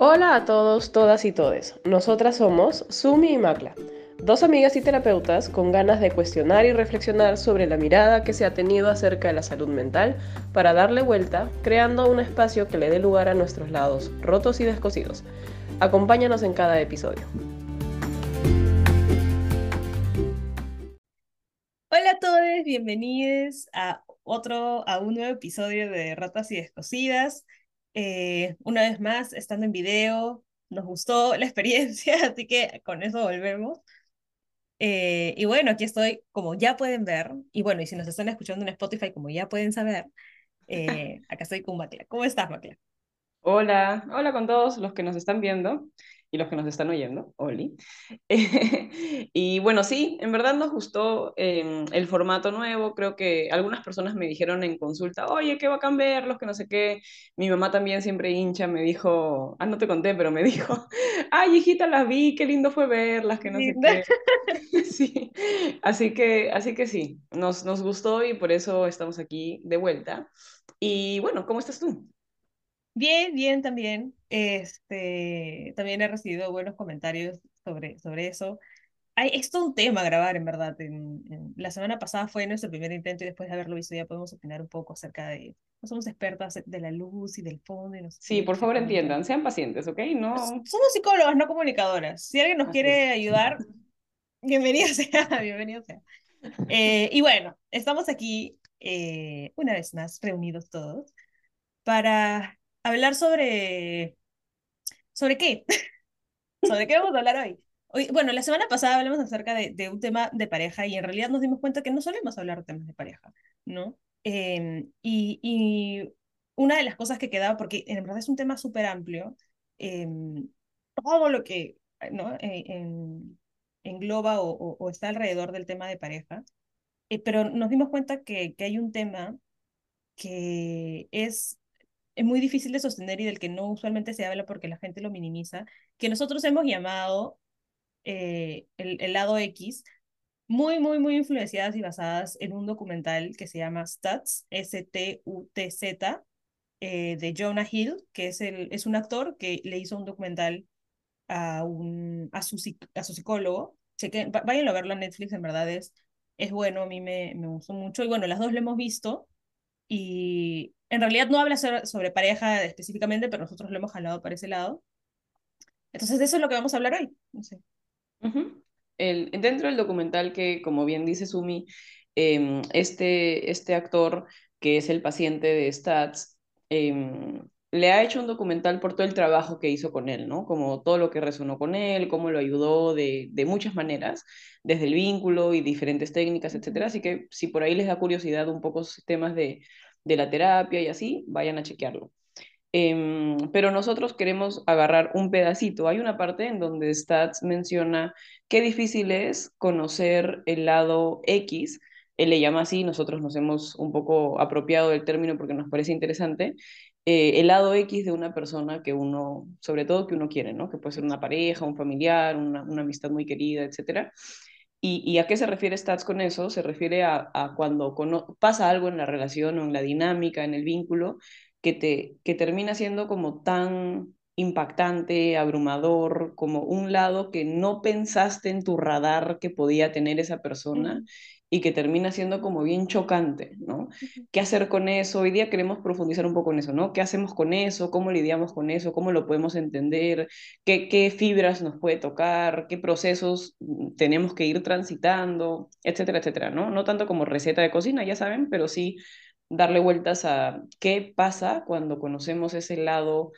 Hola a todos, todas y todes. Nosotras somos Sumi y Macla, dos amigas y terapeutas con ganas de cuestionar y reflexionar sobre la mirada que se ha tenido acerca de la salud mental para darle vuelta, creando un espacio que le dé lugar a nuestros lados rotos y descosidos. Acompáñanos en cada episodio. Hola a todos, bienvenidos a otro, a un nuevo episodio de Rotas y Descosidas. Eh, una vez más, estando en video, nos gustó la experiencia, así que con eso volvemos. Eh, y bueno, aquí estoy, como ya pueden ver, y bueno, y si nos están escuchando en Spotify, como ya pueden saber, eh, acá estoy con Macla. ¿Cómo estás, Macla? Hola, hola con todos los que nos están viendo y los que nos están oyendo, Oli. y bueno, sí, en verdad nos gustó em, el formato nuevo. Creo que algunas personas me dijeron en consulta, oye, qué va a cambiar, los que no sé qué. Mi mamá también siempre hincha, me dijo, ah, no te conté, pero me dijo, ay, hijita, las vi, qué lindo fue verlas, que no sé qué. sí, así que, así que sí, nos, nos gustó y por eso estamos aquí de vuelta. Y bueno, ¿cómo estás tú? Bien, bien también. Este, también he recibido buenos comentarios sobre, sobre eso. Hay, es todo un tema grabar, en verdad. En, la semana pasada fue nuestro primer intento y después de haberlo visto ya podemos opinar un poco acerca de... No somos expertas de la luz y del fondo. Y no sí, por favor entiendan, sean pacientes, ¿ok? No... Somos psicólogas, no comunicadoras. Si alguien nos quiere ayudar, bienvenido sea, bienvenido sea. Eh, y bueno, estamos aquí eh, una vez más reunidos todos para hablar sobre... ¿Sobre qué? ¿Sobre qué vamos a hablar hoy? hoy? Bueno, la semana pasada hablamos acerca de, de, un tema de pareja y en realidad nos dimos cuenta que no solemos hablar de temas de pareja, ¿no? Em, y, y, una de las cosas que quedaba, porque en verdad es un tema súper amplio, em, todo lo que ¿no? E, en, engloba o, o, o, está alrededor del tema de pareja, eh, pero nos dimos cuenta que, que hay un tema que es es muy difícil de sostener y del que no usualmente se habla porque la gente lo minimiza, que nosotros hemos llamado eh, el, el, lado X, muy, muy, muy influenciadas y basadas en un documental que se llama Stats, S-T-U-T-Z, eh, de Jonah Hill, que es, el, es un actor que le hizo un documental a, un, a, su, a su psicólogo. Chequen, vayan a verlo a Netflix, en verdad es, es bueno, a mí me, me gustó mucho. Y bueno, las dos lo hemos visto y en realidad no habla sobre, pareja específicamente, pero nosotros lo hemos jalado para ese lado. Entonces, de eso es lo que vamos a hablar hoy. No sé. El, dentro del documental que, como bien dice Sumi, em, este, este actor que es el paciente de Stats, em, le ha hecho un documental por todo el trabajo que hizo con él, ¿no? Como todo lo que resonó con él, cómo lo ayudó de, de muchas maneras, desde el vínculo y diferentes técnicas, etcétera. Así que si por ahí les da curiosidad un poco temas de, de la terapia y así, vayan a chequearlo. Em, pero nosotros queremos agarrar un pedacito. Hay una parte en donde Stats menciona qué difícil es conocer el lado X. Él le llama así, nosotros nos hemos un poco apropiado del término porque nos parece interesante. Eh, el lado X de una persona que uno, sobre todo que uno quiere, ¿no? Que puede ser una pareja, un familiar, una, una amistad muy querida, etcétera. ¿Y, a qué se refiere Stats con eso? Se refiere a, cuando pasa algo en la relación o en la dinámica, en el vínculo, que, te, que termina siendo como tan impactante, abrumador, como un lado que no pensaste en tu radar que podía tener esa persona y que termina siendo como bien chocante, ¿no? ¿Qué hacer con eso? Hoy día queremos profundizar un poco en eso, ¿no? ¿Qué hacemos con eso? ¿Cómo lidiamos con eso? ¿Cómo lo podemos entender? ¿Qué, qué fibras nos puede tocar? ¿Qué procesos mm, tenemos que ir transitando? Etcétera, etcétera, ¿no? No tanto como receta de cocina, ya saben, pero sí darle vueltas a qué pasa cuando conocemos ese lado,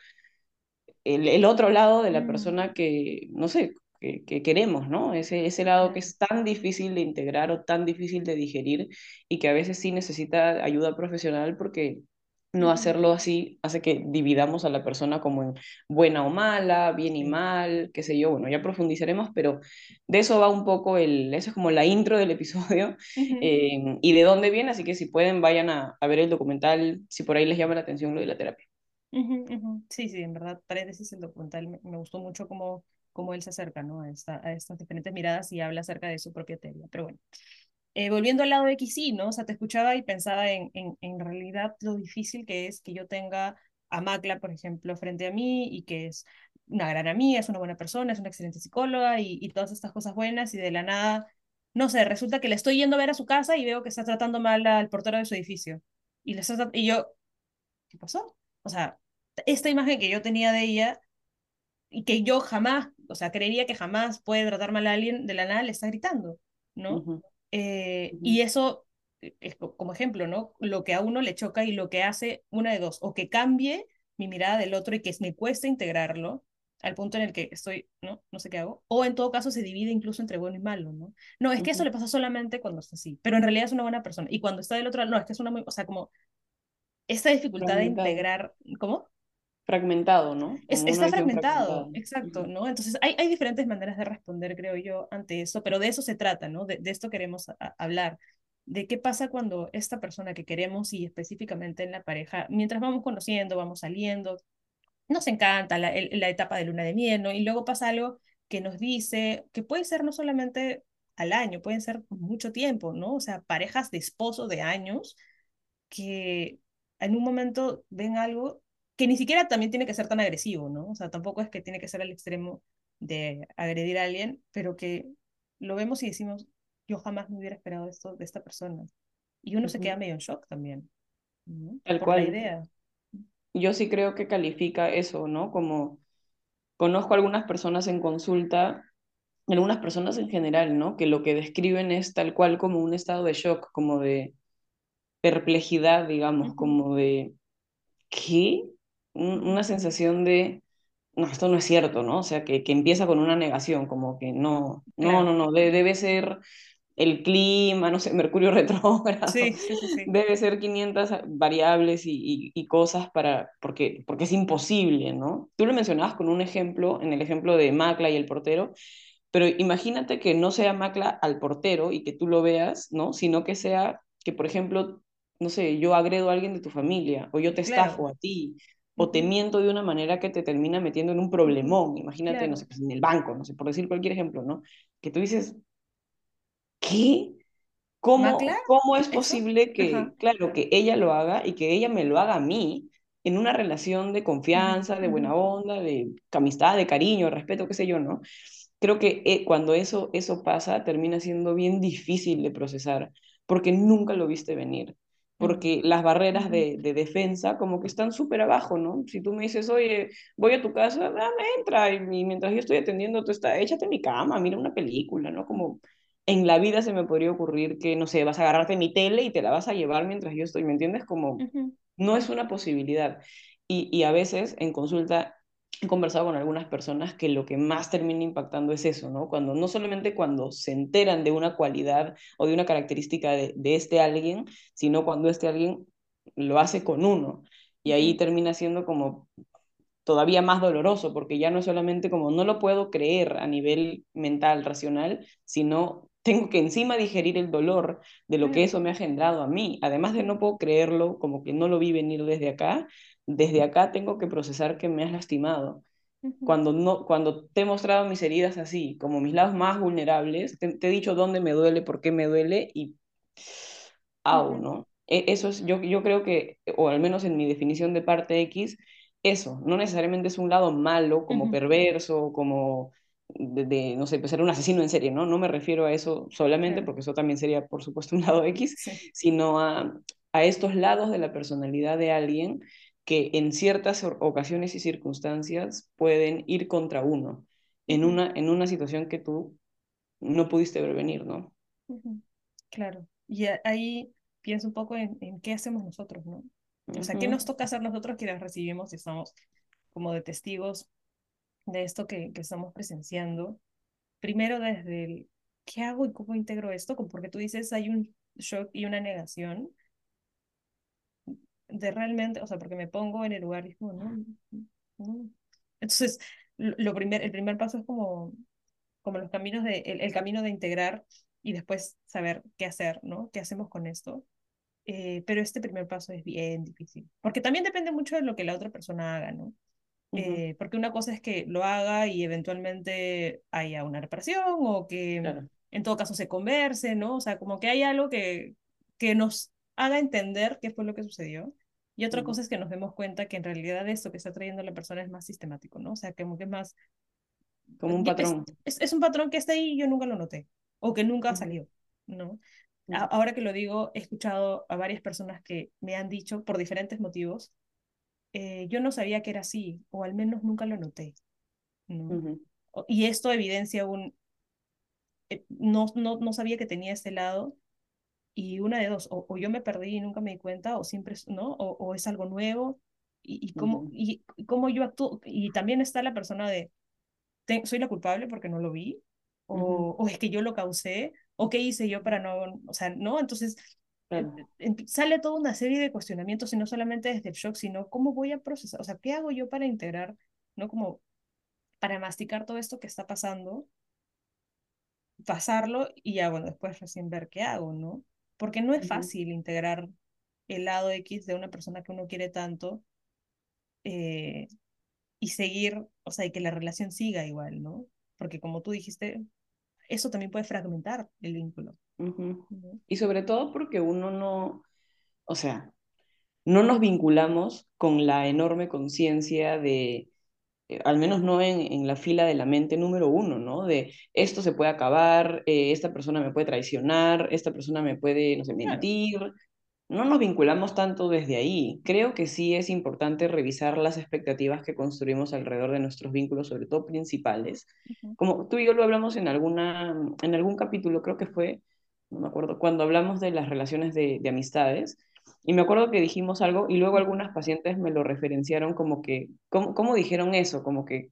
el, el otro lado de la mm. persona que, no sé, que, queremos, ¿no? Ese, ese lado que es tan difícil de integrar o tan difícil de digerir y que a veces sí necesita ayuda profesional porque no hacerlo así hace que dividamos a la persona como en buena o mala, bien y mal, qué sé yo, bueno, ya profundizaremos, pero de eso va un poco el, eso es como la intro del episodio em, y de dónde viene, así que si pueden vayan a, a, ver el documental, si por ahí les llama la atención lo de la terapia. Sí, sí, en verdad, paréntesis, el documental me, me gustó mucho como cómo él se acerca ¿no? a, esta, a estas diferentes miradas y habla acerca de su propia teoría. Pero bueno, eh, volviendo al lado de X, sí, ¿no? O sea, te escuchaba y pensaba en, en, en realidad lo difícil que es que yo tenga a Macla, por ejemplo, frente a mí y que es una gran amiga, es una buena persona, es una excelente psicóloga y, y todas estas cosas buenas y de la nada, no sé, resulta que le estoy yendo a ver a su casa y veo que está tratando mal al portero de su edificio. Y, le está, y yo, ¿qué pasó? O sea, esta imagen que yo tenía de ella y que yo jamás, o sea, creería que jamás puede tratar mal a alguien, de la nada le está gritando, ¿no? Eh, y eso es co- como ejemplo, ¿no? Lo que a uno le choca y lo que hace una de dos, o que cambie mi mirada del otro y que me cuesta integrarlo al punto en el que estoy, ¿no? No sé qué hago, o en todo caso se divide incluso entre bueno y malo, ¿no? No, es que eso le pasa solamente cuando está así, pero en realidad es una buena persona. Y cuando está del otro lado, no, es que es una muy, o sea, como esta dificultad de integrar, ¿cómo? Fragmentado, ¿no? Es, está fragmentado, exacto, ¿no? Entonces hay, hay diferentes maneras de responder, creo yo, ante eso, pero de eso se trata, ¿no? De, de esto queremos a- a- hablar, de qué pasa cuando esta persona que queremos y específicamente en la pareja, mientras vamos conociendo, vamos saliendo, nos encanta la, el- la etapa de luna de miel, ¿no? Y luego pasa algo que nos dice, que puede ser no solamente al año, pueden ser mucho tiempo, ¿no? O sea, parejas de esposo de años que en un momento ven algo que ni siquiera también tiene que ser tan agresivo, ¿no? O sea, tampoco es que tiene que ser al extremo de agredir a alguien, pero que lo vemos y decimos, yo jamás me hubiera esperado esto de esta persona. Y uno se queda medio en shock también, ¿no? Tal Por la cual. idea. Yo sí creo que califica eso, ¿no? Como conozco algunas personas en consulta, algunas personas en general, ¿no? Que lo que describen es tal cual como un estado de shock, como de perplejidad, digamos, como de ¿qué? Un- una sensación de, no, esto no es cierto, ¿no? O sea, que, que empieza con una negación, como que no, no, Claro. no, no, de- debe ser el clima, no sé, Mercurio retrógrado, Sí, sí, sí, sí. debe ser 500 variables y, y- y cosas para, porque, porque es imposible, ¿no? Tú lo mencionabas con un ejemplo, en el ejemplo de Macla y el portero, pero imagínate que no sea Macla al portero y que tú lo veas, ¿no? Sino que sea que, por ejemplo, no sé, yo agredo a alguien de tu familia, o yo te Claro. estafo a ti, o te miento de una manera que te termina metiendo en un problemón. Imagínate, no Claro. sé, pues en el banco, no sé, por decir cualquier ejemplo, ¿no? Que tú dices, ¿qué? ¿Cómo, cómo es eso. posible Ajá. que, claro, que ella lo haga y que ella me lo haga a mí en una relación de confianza, de buena onda, de amistad, de cariño, respeto, qué sé yo, ¿no? Creo que eh, cuando eso, eso pasa, termina siendo bien difícil de procesar, porque nunca lo viste venir, porque las barreras de, de defensa como que están súper abajo, ¿no? Si tú me dices, oye, voy a tu casa, dame, entra, y, mientras yo estoy atendiendo, tú estás, échate en mi cama, mira una película, ¿no? Como en la vida se me podría ocurrir que, no sé, vas a agarrarte mi tele y te la vas a llevar mientras yo estoy, ¿me entiendes? Como ujú, no es una posibilidad. Y, y a veces en consulta he conversado con algunas personas que lo que más termina impactando es eso, ¿no? Cuando no solamente cuando se enteran de una cualidad o de una característica de, de este alguien, sino cuando este alguien lo hace con uno. Y ahí termina siendo como todavía más doloroso, porque ya no es solamente como no lo puedo creer a nivel mental, racional, sino tengo que encima digerir el dolor de lo que eso me ha generado a mí. Además de no puedo creerlo, como que no lo vi venir desde acá, desde acá tengo que procesar que me has lastimado. Cuando, no, cuando te he mostrado mis heridas así, como mis lados más vulnerables, te, te he dicho dónde me duele, por qué me duele y au, ujú, ¿no? E- Eso es, yo, yo creo que, o al menos en mi definición de parte X, eso, no necesariamente es un lado malo, como perverso, como de, de, no sé, pues ser un asesino en serie, ¿no? No me refiero a eso solamente, porque eso también sería, por supuesto, un lado X, Sí. sino a, a estos lados de la personalidad de alguien que en ciertas ocasiones y circunstancias pueden ir contra uno en una, en una situación que tú no pudiste ver venir, ¿no? Claro. Y ahí pienso un poco en, en qué hacemos nosotros, ¿no? O sea, ¿qué nos toca hacer nosotros quienes recibimos y estamos como de testigos de esto que, que estamos presenciando? Primero desde el, ¿qué hago y cómo integro esto? Porque tú dices, hay un shock y una negación de realmente, o sea, porque me pongo en el lugar y es como, no, no. Entonces, lo primer, el primer paso es como, como los caminos de, el, el camino de integrar y después saber qué hacer, ¿no? ¿Qué hacemos con esto? Eh, pero este primer paso es bien difícil, porque también depende mucho de lo que la otra persona haga, ¿no? ujú, Eh, porque una cosa es que lo haga y eventualmente haya una reparación o que claro. en todo caso se converse, ¿no? O sea, como que hay algo que, que nos haga entender qué fue lo que sucedió. Y otra cosa es que nos demos cuenta que en realidad esto que está trayendo la persona es más sistemático, ¿no? O sea, que es más... Como un patrón. Es, es, un patrón que está ahí y yo nunca lo noté, o que nunca salió, ¿no? Ahora que lo digo, he escuchado a varias personas que me han dicho, por diferentes motivos, eh, yo no sabía que era así, o al menos nunca lo noté, ¿no? Y esto evidencia un... Eh, no, no, no sabía que tenía este lado, y una de dos, o, yo me perdí y nunca me di cuenta, o siempre, ¿no? O, o es algo nuevo, y, y cómo, y, cómo yo actúo, y también está la persona de, soy la culpable porque no lo vi, o, o, es que yo lo causé, o qué hice yo para no, o sea, ¿no? Entonces, sale toda una serie de cuestionamientos, y no solamente desde el shock, sino cómo voy a procesar, o sea, ¿qué hago yo para integrar, ¿no? Como para masticar todo esto que está pasando, pasarlo y ya, bueno, después recién ver qué hago, ¿no? Porque no es fácil integrar el lado X de una persona que uno quiere tanto eh, y seguir, o sea, y que la relación siga igual, ¿no? Porque como tú dijiste, eso también puede fragmentar el vínculo. Y sobre todo porque uno no, o sea, no nos vinculamos con la enorme conciencia de al menos no en, en, la fila de la mente número uno, ¿no? De esto se puede acabar, eh, esta persona me puede traicionar, esta persona me puede, no sé, mentir. No nos vinculamos tanto desde ahí. Creo que sí es importante revisar las expectativas que construimos alrededor de nuestros vínculos, sobre todo principales. Como tú y yo lo hablamos en, alguna, en algún capítulo, creo que fue, no me acuerdo, cuando hablamos de las relaciones de, de amistades y me acuerdo que dijimos algo y luego algunas pacientes me lo referenciaron como que, ¿cómo, cómo dijeron eso? Como que,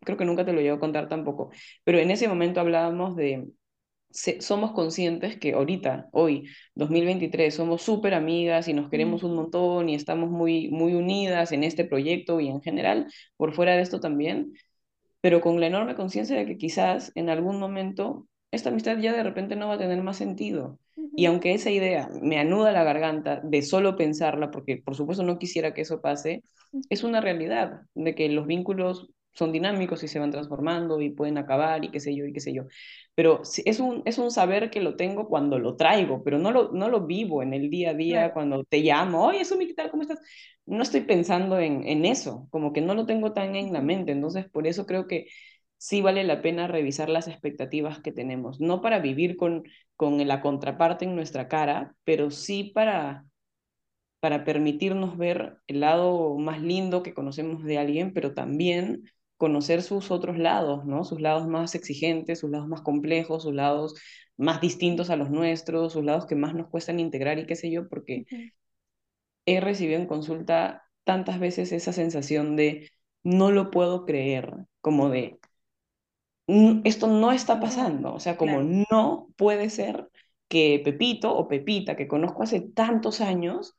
creo que nunca te lo llevo a contar tampoco, pero en ese momento hablábamos de, somos conscientes que ahorita, hoy, 2023, somos súper amigas y nos queremos un montón y estamos muy, muy unidas en este proyecto y en general, por fuera de esto también, pero con la enorme conciencia de que quizás en algún momento esta amistad ya de repente no va a tener más sentido. Y aunque esa idea me anuda la garganta de solo pensarla, porque por supuesto no quisiera que eso pase, es una realidad de que los vínculos son dinámicos y se van transformando y pueden acabar y qué sé yo y qué sé yo. Pero es un, es un saber que lo tengo cuando lo traigo, pero no lo, no lo vivo en el día a día cuando te llamo, oye, Sumi, ¿qué tal? ¿Cómo estás? No estoy pensando en, en eso, como que no lo tengo tan en la mente. Entonces, por eso creo que sí vale la pena revisar las expectativas que tenemos, no para vivir con, con la contraparte en nuestra cara, pero sí para, para permitirnos ver el lado más lindo que conocemos de alguien, pero también conocer sus otros lados, ¿no? Sus lados más exigentes, sus lados más complejos, sus lados más distintos a los nuestros, sus lados que más nos cuestan integrar y qué sé yo, porque he recibido en consulta tantas veces esa sensación de no lo puedo creer, como de esto no está pasando, o sea, como no puede ser que Pepito o Pepita, que conozco hace tantos años,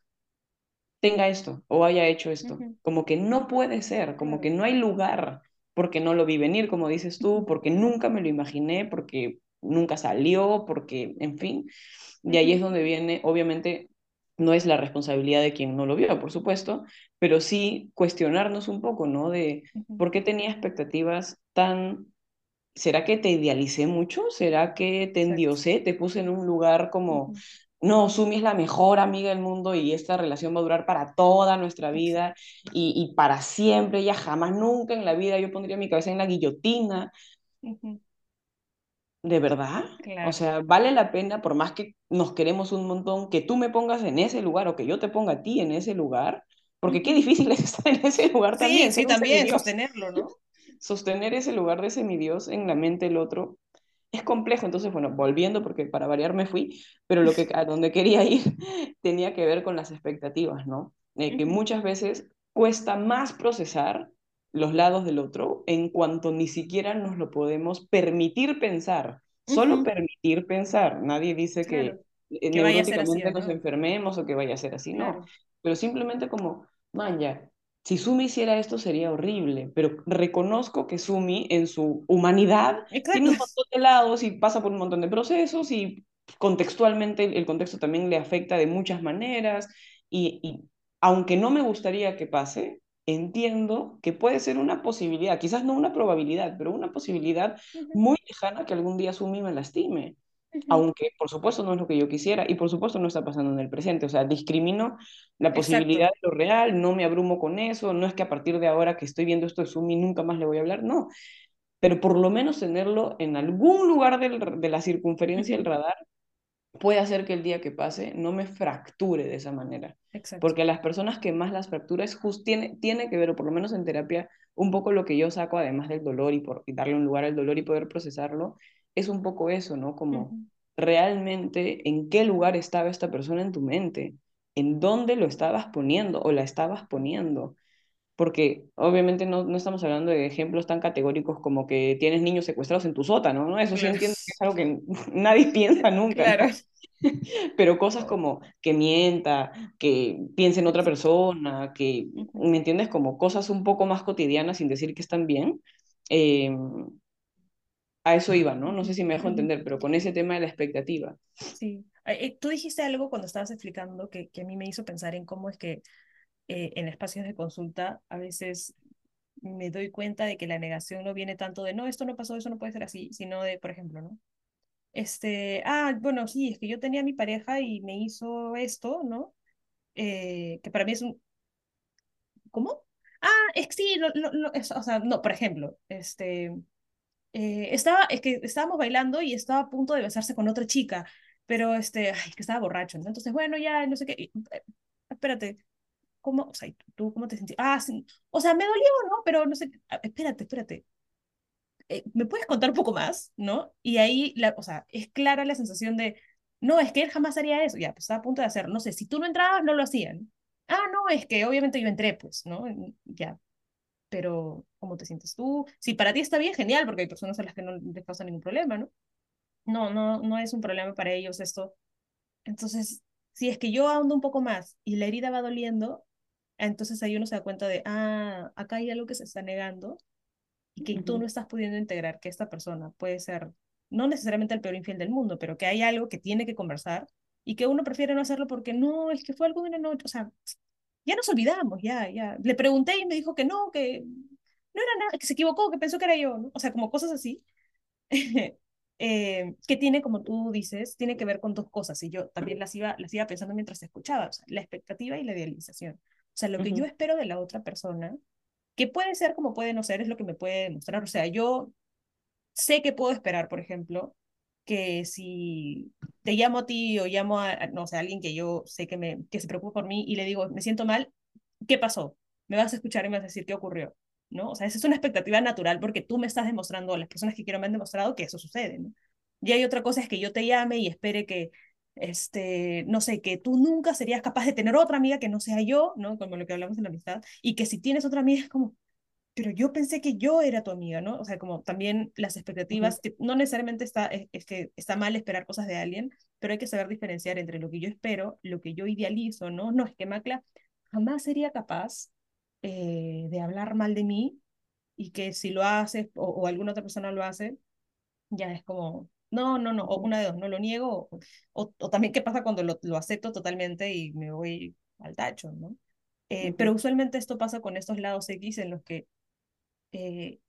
tenga esto o haya hecho esto. Como que no puede ser, como que no hay lugar, porque no lo vi venir, como dices tú, porque nunca me lo imaginé, porque nunca salió, porque, en fin. Y ahí es donde viene, obviamente, no es la responsabilidad de quien no lo vio, por supuesto, pero sí cuestionarnos un poco, ¿no? De por qué tenía expectativas tan ¿será que te idealicé mucho? ¿Será que te endiosé? Te puse en un lugar como, no, Sumi es la mejor amiga del mundo y esta relación va a durar para toda nuestra vida y, para siempre, ya jamás, nunca en la vida yo pondría mi cabeza en la guillotina. ¿De verdad? O sea, vale la pena, por más que nos queremos un montón, que tú me pongas en ese lugar o que yo te ponga a ti en ese lugar, porque qué difícil es estar en ese lugar también. Sí, sí, también sostenerlo, ¿no? Sostener ese lugar de semidios en la mente del otro es complejo. Entonces, bueno, volviendo, porque para variar me fui, pero lo que, a donde quería ir tenía que ver con las expectativas, ¿no? Eh, que muchas veces cuesta más procesar los lados del otro en cuanto ni siquiera nos lo podemos permitir pensar. Solo permitir pensar. Nadie dice que, que neuróticamente nos enfermemos o que vaya a ser así, no. Pero simplemente como, man, ya, si Sumi hiciera esto sería horrible, pero reconozco que Sumi en su humanidad tiene un montón de lados y pasa por un montón de procesos y contextualmente el contexto también le afecta de muchas maneras y, aunque no me gustaría que pase, entiendo que puede ser una posibilidad, quizás no una probabilidad, pero una posibilidad muy lejana que algún día Sumi me lastime. Aunque por supuesto no es lo que yo quisiera y por supuesto no está pasando en el presente. O sea, discrimino la posibilidad Exacto. de lo real, no me abrumo con eso, no es que a partir de ahora que estoy viendo esto de Sumi nunca más le voy a hablar, no. Pero por lo menos tenerlo en algún lugar del, de la circunferencia del radar puede hacer que el día que pase no me fracture de esa manera. Exacto. Porque las personas que más las fracturas just tiene, tiene que ver, o por lo menos en terapia, un poco lo que yo saco, además del dolor y, por, y darle un lugar al dolor y poder procesarlo, es un poco eso, ¿no? Como realmente en qué lugar estaba esta persona en tu mente, en dónde lo estabas poniendo o la estabas poniendo porque obviamente no, no estamos hablando de ejemplos tan categóricos como que tienes niños secuestrados en tu sótano, ¿no? Eso sí Claro. entiendo que es algo que nadie piensa nunca, Claro. ¿no? Pero cosas como que mienta, que piense en otra persona, que, ¿me entiendes? Como cosas un poco más cotidianas sin decir que están bien. eh, a eso iba, ¿no? No sé si me dejo entender, pero con ese tema de la expectativa. Sí. Eh, eh, tú dijiste algo cuando estabas explicando que, que a mí me hizo pensar en cómo es que eh, en espacios de consulta a veces me doy cuenta de que la negación no viene tanto de, no, esto no pasó, eso no puede ser así, sino de, por ejemplo, ¿no? Este, ah, bueno, sí, es que yo tenía a mi pareja y me hizo esto, ¿no? Eh, que para mí es un, ¿cómo? Ah, es que sí, lo, lo, lo- es- o sea, no, por ejemplo, este, eh, estaba, es que estábamos bailando y estaba a punto de besarse con otra chica, pero este, ay, que estaba borracho, ¿no? Entonces, bueno, ya, no sé qué, eh, espérate, ¿cómo, o sea, ¿y ¿tú cómo te sentís? Ah, o sea, me dolió, ¿no? Pero no sé, ah, espérate, espérate, eh, ¿me puedes contar un poco más? ¿No? Y ahí, la, o sea, es clara la sensación de, no, es que él jamás haría eso, ya, pues estaba a punto de hacerlo, no sé, si tú no entrabas, no lo hacían. Ah, no, es que obviamente yo entré, pues, ¿no? Ya, pero ¿cómo te sientes tú? Si para ti está bien, genial, porque hay personas a las que no les causa ningún problema, ¿no? No, no, no es un problema para ellos esto. Entonces, si es que yo ahondo un poco más y la herida va doliendo, entonces ahí uno se da cuenta de, ah, acá hay algo que se está negando y que tú no estás pudiendo integrar que esta persona puede ser, no necesariamente el peor infiel del mundo, pero que hay algo que tiene que conversar y que uno prefiere no hacerlo porque no, es que fue algo de una noche, o sea, ya nos olvidamos, ya, ya. Le pregunté y me dijo que no, que no era nada, que se equivocó, que pensó que era yo, ¿no? O sea, como cosas así, eh, que tiene, como tú dices, tiene que ver con dos cosas y yo también las iba, las iba pensando mientras escuchaba, o sea, la expectativa y la idealización. O sea, lo que yo ujú, espero de la otra persona que puede ser como puede no ser, es lo que me puede demostrar. O sea, yo sé que puedo esperar, por ejemplo, que si te llamo a ti o llamo a, no sé, a alguien que yo sé que, me, que se preocupa por mí y le digo, me siento mal, ¿qué pasó? Me vas a escuchar y me vas a decir qué ocurrió, ¿no? O sea, esa es una expectativa natural porque tú me estás demostrando, las personas que quiero me han demostrado que eso sucede, ¿no? Y hay otra cosa es que yo te llame y espere que, este, no sé, que tú nunca serías capaz de tener otra amiga que no sea yo, ¿no? Como lo que hablamos en la amistad, y que si tienes otra amiga es como, pero yo pensé que yo era tu amiga, ¿no? O sea, como también las expectativas, que no necesariamente está, es, es, que está mal esperar cosas de alguien, pero hay que saber diferenciar entre lo que yo espero, lo que yo idealizo, ¿no? No, es que Macla jamás sería capaz eh, de hablar mal de mí y que si lo haces o, o, alguna otra persona lo hace, ya es como, no, no, no, o una de dos, no lo niego, o, o, o también qué pasa cuando lo, lo, acepto totalmente y me voy al tacho, ¿no? Eh, pero ujú, usualmente esto pasa con estos lados X en los que eh,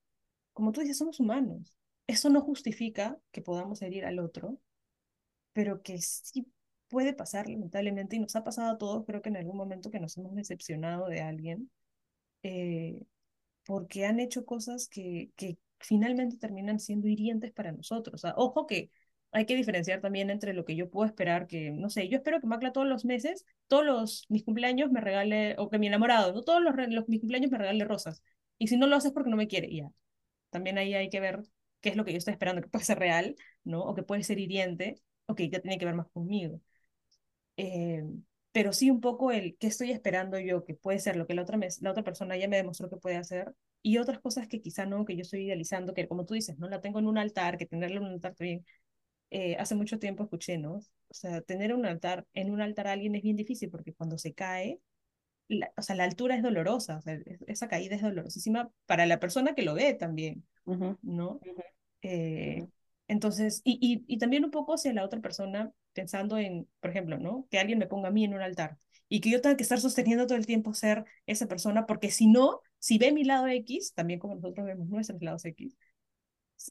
como tú dices, somos humanos. Eso no justifica que podamos herir al otro, pero que sí puede pasar, lamentablemente, y nos ha pasado a todos, creo que en algún momento que nos hemos decepcionado de alguien, eh, porque han hecho cosas que, que finalmente terminan siendo hirientes para nosotros. O sea, ojo que hay que diferenciar también entre lo que yo puedo esperar, que, no sé, yo espero que Macla todos los meses, todos los, mis cumpleaños me regale, o que mi enamorado, no todos los, los mis cumpleaños me regale rosas. Y si no lo haces porque no me quiere, ya, también ahí hay que ver qué es lo que yo estoy esperando, que puede ser real, ¿no? O que puede ser hiriente, o que ya tiene que ver más conmigo. Eh, pero sí un poco el qué estoy esperando yo, que puede ser lo que la otra, la otra persona ya me demostró que puede hacer, y otras cosas que quizá no, que yo estoy idealizando, que como tú dices, ¿no? La tengo en un altar, que tenerla en un altar también. Eh, hace mucho tiempo escuché, ¿no? O sea, tener un altar, en un altar a alguien es bien difícil porque cuando se cae, la, o sea, la altura es dolorosa, o sea, esa caída es dolorosísima para la persona que lo ve también, ¿no? Eh, entonces, y, y, y también un poco hacia la otra persona, pensando en, por ejemplo, ¿no? Que alguien me ponga a mí en un altar y que yo tenga que estar sosteniendo todo el tiempo ser esa persona, porque si no, si ve mi lado X, también como nosotros vemos nuestros lados X,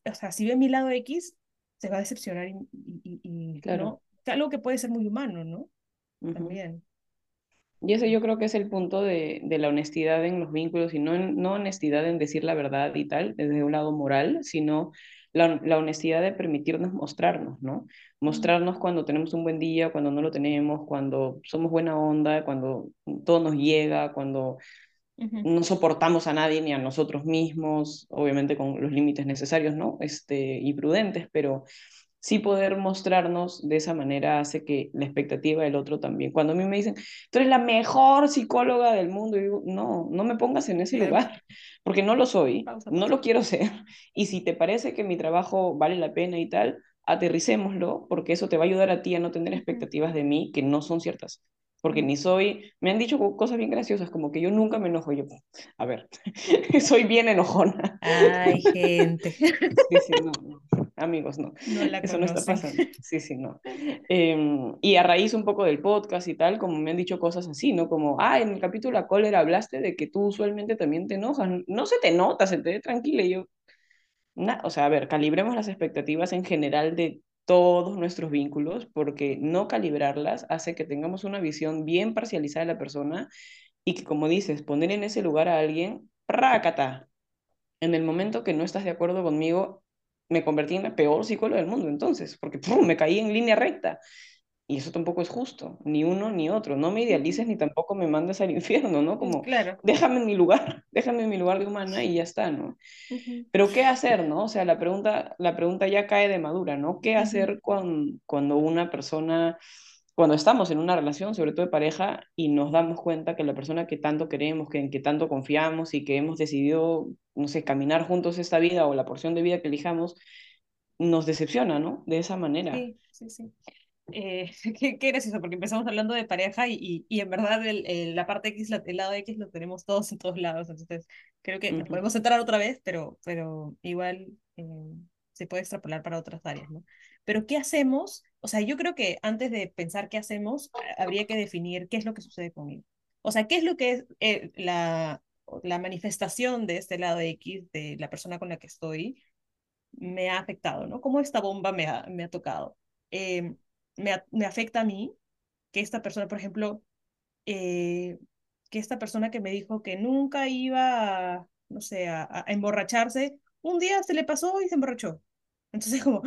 o sea, si ve mi lado X, se va a decepcionar y, y, claro. ¿no? Algo que puede ser muy humano, ¿no? También. Y ese yo creo que es el punto de, de la honestidad en los vínculos y no, no honestidad en decir la verdad y tal, desde un lado moral, sino la, la, honestidad de permitirnos mostrarnos, ¿no? Mostrarnos cuando tenemos un buen día, cuando no lo tenemos, cuando somos buena onda, cuando todo nos llega, cuando no soportamos a nadie ni a nosotros mismos, obviamente con los límites necesarios, ¿no? Este, y prudentes, pero sí poder mostrarnos de esa manera hace que la expectativa del otro también. Cuando a mí me dicen, tú eres la mejor psicóloga del mundo, yo digo, no, no me pongas en ese lugar, porque no lo soy, no lo quiero ser. Y si te parece que mi trabajo vale la pena y tal, aterricémoslo, porque eso te va a ayudar a ti a no tener expectativas de mí que no son ciertas porque ni soy, me han dicho cosas bien graciosas, como que yo nunca me enojo, yo, a ver, soy bien enojona. Ay, gente. Sí, sí, no, amigos, no, eso no está pasando, sí, sí, no. Em, y a raíz un poco del podcast y tal, como me han dicho cosas así, ¿no? Como, ah, en el capítulo La cólera hablaste de que tú usualmente también te enojas, no se te nota, se te ve tranquila, y yo, o sea, a ver, calibremos las expectativas en general de todos nuestros vínculos, porque no calibrarlas hace que tengamos una visión bien parcializada de la persona y que, como dices, poner en ese lugar a alguien, rácata. En el momento que no estás de acuerdo conmigo, me convertí en la peor psicóloga del mundo entonces, porque me caí en línea recta. Y eso tampoco es justo, ni uno ni otro. No me idealices ni tampoco me mandes al infierno, ¿no? Como, claro. déjame en mi lugar, déjame en mi lugar de humana y ya está, ¿no? Pero ¿qué hacer, no? O sea, la pregunta, la pregunta ya cae de madura, ¿no? ¿Qué hacer con, cuando una persona, cuando estamos en una relación, sobre todo de pareja, y nos damos cuenta que la persona que tanto queremos, que en que tanto confiamos y que hemos decidido, no sé, caminar juntos esta vida o la porción de vida que elijamos, nos decepciona, ¿no? De esa manera. Sí, sí, sí. Eh, qué, qué, gracioso, porque empezamos hablando de pareja y, y, en verdad el, la parte X, el lado X lo tenemos todos en todos lados, entonces creo que podemos entrar otra vez, pero, pero igual eh, se puede extrapolar para otras áreas, ¿no? Pero ¿qué hacemos? O sea, yo creo que antes de pensar qué hacemos, habría que definir qué es lo que sucede conmigo. O sea, qué es lo que es eh, la, la manifestación de este lado X, de la persona con la que estoy, me ha afectado, ¿no? ¿Cómo esta bomba me ha, me ha tocado? Eh, me, afecta a mí que esta persona, por ejemplo, eh, que esta persona que me dijo que nunca iba, a, no sé, a, emborracharse, un día se le pasó y se emborrachó. Entonces, como,